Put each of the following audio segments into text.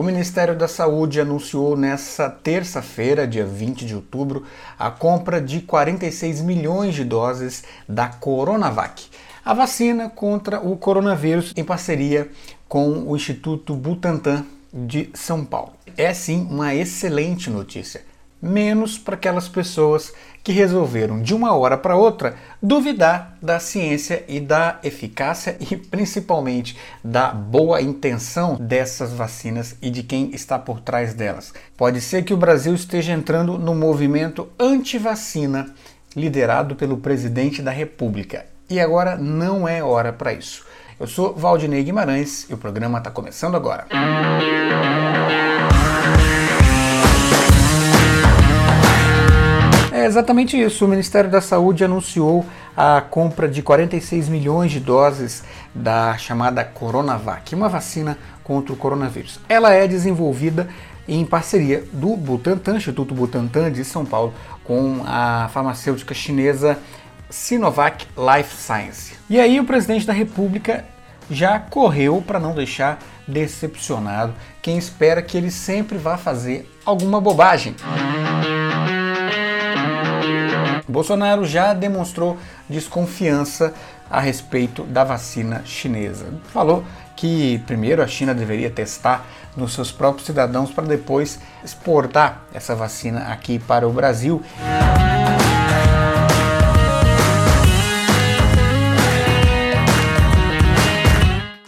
O Ministério da Saúde anunciou nesta terça-feira, dia 20 de outubro, a compra de 46 milhões de doses da Coronavac, a vacina contra o coronavírus em parceria com o Instituto Butantan de São Paulo. É sim uma excelente notícia menos para aquelas pessoas que resolveram de uma hora para outra duvidar da ciência e da eficácia e principalmente da boa intenção dessas vacinas e de quem está por trás delas. Pode ser que o Brasil esteja entrando no movimento anti-vacina liderado pelo presidente da República. E agora não é hora para isso. Eu sou Valdinei Guimarães e o programa está começando agora. É exatamente isso. O Ministério da Saúde anunciou a compra de 46 milhões de doses da chamada Coronavac, uma vacina contra o coronavírus. Ela é desenvolvida em parceria do Butantan, Instituto Butantan de São Paulo, com a farmacêutica chinesa Sinovac Life Science. E aí o presidente da República já correu para não deixar decepcionado quem espera que ele sempre vá fazer alguma bobagem. Bolsonaro já demonstrou desconfiança a respeito da vacina chinesa. Falou que primeiro a China deveria testar nos seus próprios cidadãos para depois exportar essa vacina aqui para o Brasil.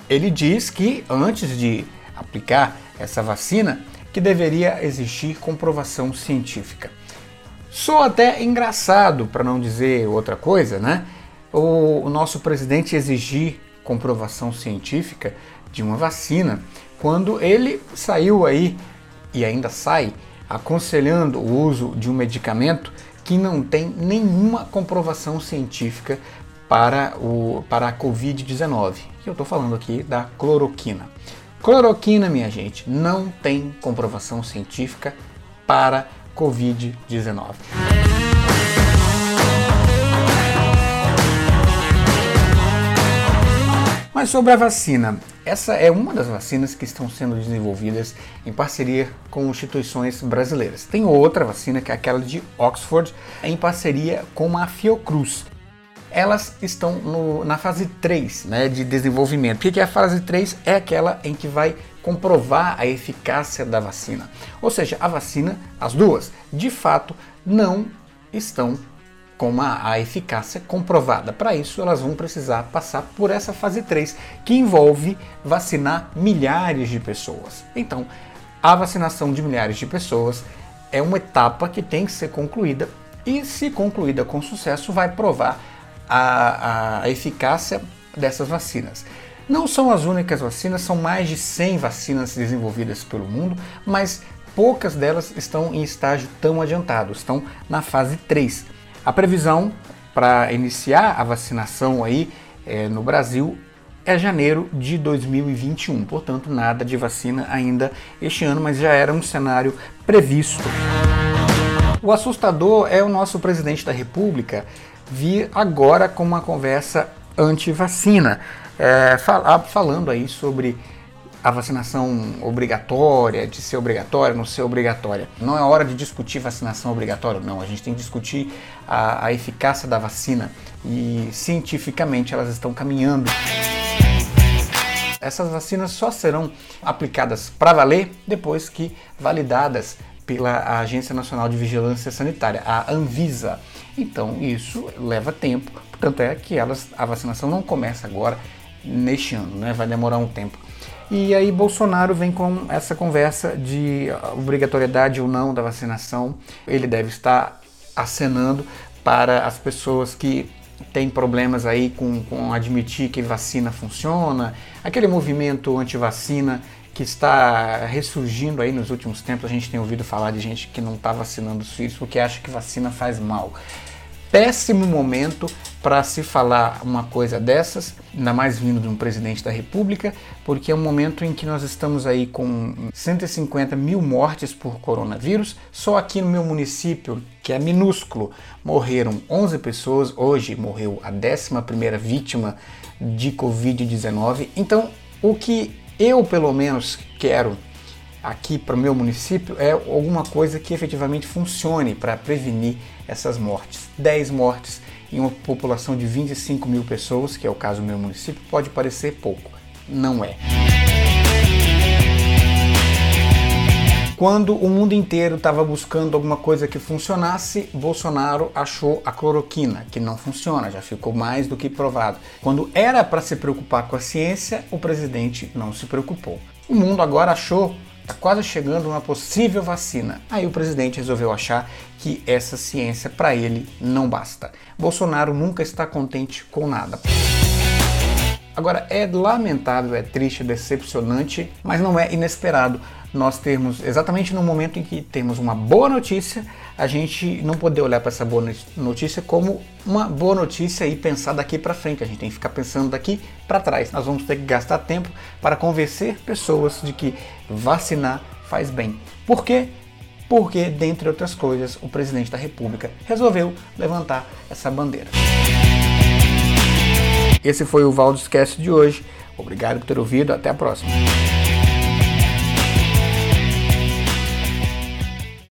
Ele diz que antes de aplicar essa vacina, que deveria existir comprovação científica. Sou até engraçado, para não dizer outra coisa, né? O, o nosso presidente exigir comprovação científica de uma vacina quando ele saiu aí e ainda sai aconselhando o uso de um medicamento que não tem nenhuma comprovação científica para, o, para a Covid-19. Eu estou falando aqui da cloroquina. Cloroquina, minha gente, não tem comprovação científica para Covid-19. Mas sobre a vacina, essa é uma das vacinas que estão sendo desenvolvidas em parceria com instituições brasileiras. Tem outra vacina, que é aquela de Oxford, em parceria com a Fiocruz. Elas estão no, na fase 3 né, de desenvolvimento. O que é a fase 3? É aquela em que vai comprovar a eficácia da vacina. Ou seja, a vacina, as duas, de fato, não estão com a, a eficácia comprovada. Para isso, elas vão precisar passar por essa fase 3, que envolve vacinar milhares de pessoas. Então, a vacinação de milhares de pessoas é uma etapa que tem que ser concluída e, se concluída com sucesso, vai provar a, a eficácia dessas vacinas. Não são as únicas vacinas, são mais de 100 vacinas desenvolvidas pelo mundo, mas poucas delas estão em estágio tão adiantado, estão na fase 3. A previsão para iniciar a vacinação aí é, no Brasil é janeiro de 2021, portanto nada de vacina ainda este ano, mas já era um cenário previsto. O assustador é o nosso presidente da República vir agora com uma conversa anti-vacina é, fal falando aí sobre a vacinação obrigatória, de ser obrigatória, não ser obrigatória. Não é hora de discutir vacinação obrigatória, não. A gente tem que discutir a, a eficácia da vacina e cientificamente elas estão caminhando. Essas vacinas só serão aplicadas para valer depois que validadas pela Agência Nacional de Vigilância Sanitária, a Anvisa. Então isso leva tempo, portanto é que elas, a vacinação não começa agora, neste ano, né? vai demorar um tempo. E aí Bolsonaro vem com essa conversa de obrigatoriedade ou não da vacinação. Ele deve estar acenando para as pessoas que têm problemas aí com, com admitir que vacina funciona, aquele movimento anti-vacina que está ressurgindo aí nos últimos tempos. A gente tem ouvido falar de gente que não está vacinando os filhos porque acha que vacina faz mal péssimo momento para se falar uma coisa dessas, ainda mais vindo de um presidente da República, porque é um momento em que nós estamos aí com 150 mil mortes por coronavírus. Só aqui no meu município, que é minúsculo, morreram 11 pessoas. Hoje morreu a 11 vítima de Covid-19. Então, o que eu, pelo menos, quero aqui para o meu município é alguma coisa que efetivamente funcione para prevenir essas mortes. 10 mortes em uma população de 25 mil pessoas, que é o caso do meu município, pode parecer pouco. Não é. Quando o mundo inteiro estava buscando alguma coisa que funcionasse, Bolsonaro achou a cloroquina, que não funciona, já ficou mais do que provado. Quando era para se preocupar com a ciência, o presidente não se preocupou. O mundo agora achou Está quase chegando uma possível vacina. Aí o presidente resolveu achar que essa ciência para ele não basta. Bolsonaro nunca está contente com nada. Agora, é lamentável, é triste, é decepcionante, mas não é inesperado nós termos, exatamente no momento em que temos uma boa notícia, a gente não poder olhar para essa boa notícia como uma boa notícia e pensar daqui para frente. A gente tem que ficar pensando daqui para trás. Nós vamos ter que gastar tempo para convencer pessoas de que vacinar faz bem. Por quê? Porque, dentre outras coisas, o presidente da República resolveu levantar essa bandeira. Esse foi o Valdoscast de hoje. Obrigado por ter ouvido. Até a próxima.